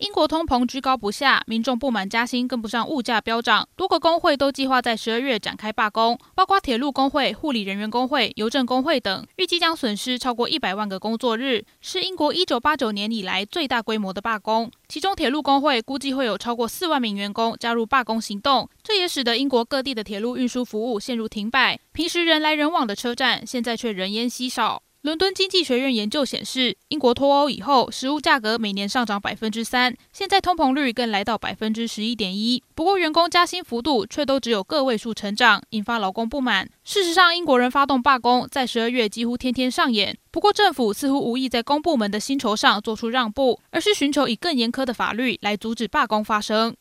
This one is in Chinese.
英国通膨居高不下，民众不满加薪跟不上物价飙涨，多个工会都计划在十二月展开罢工，包括铁路工会、护理人员工会、邮政工会等，预计将损失超过一百万个工作日，是英国一九八九年以来最大规模的罢工。其中，铁路工会估计会有超过四万名员工加入罢工行动，这也使得英国各地的铁路运输服务陷入停摆。平时人来人往的车站，现在却人烟稀少。伦敦经济学院研究显示，英国脱欧以后，食物价格每年上涨百分之三，现在通膨率更来到百分之十一点一。不过，员工加薪幅度却都只有个位数成长，引发劳工不满。事实上，英国人发动罢工在十二月几乎天天上演。不过，政府似乎无意在公部门的薪酬上做出让步，而是寻求以更严苛的法律来阻止罢工发生。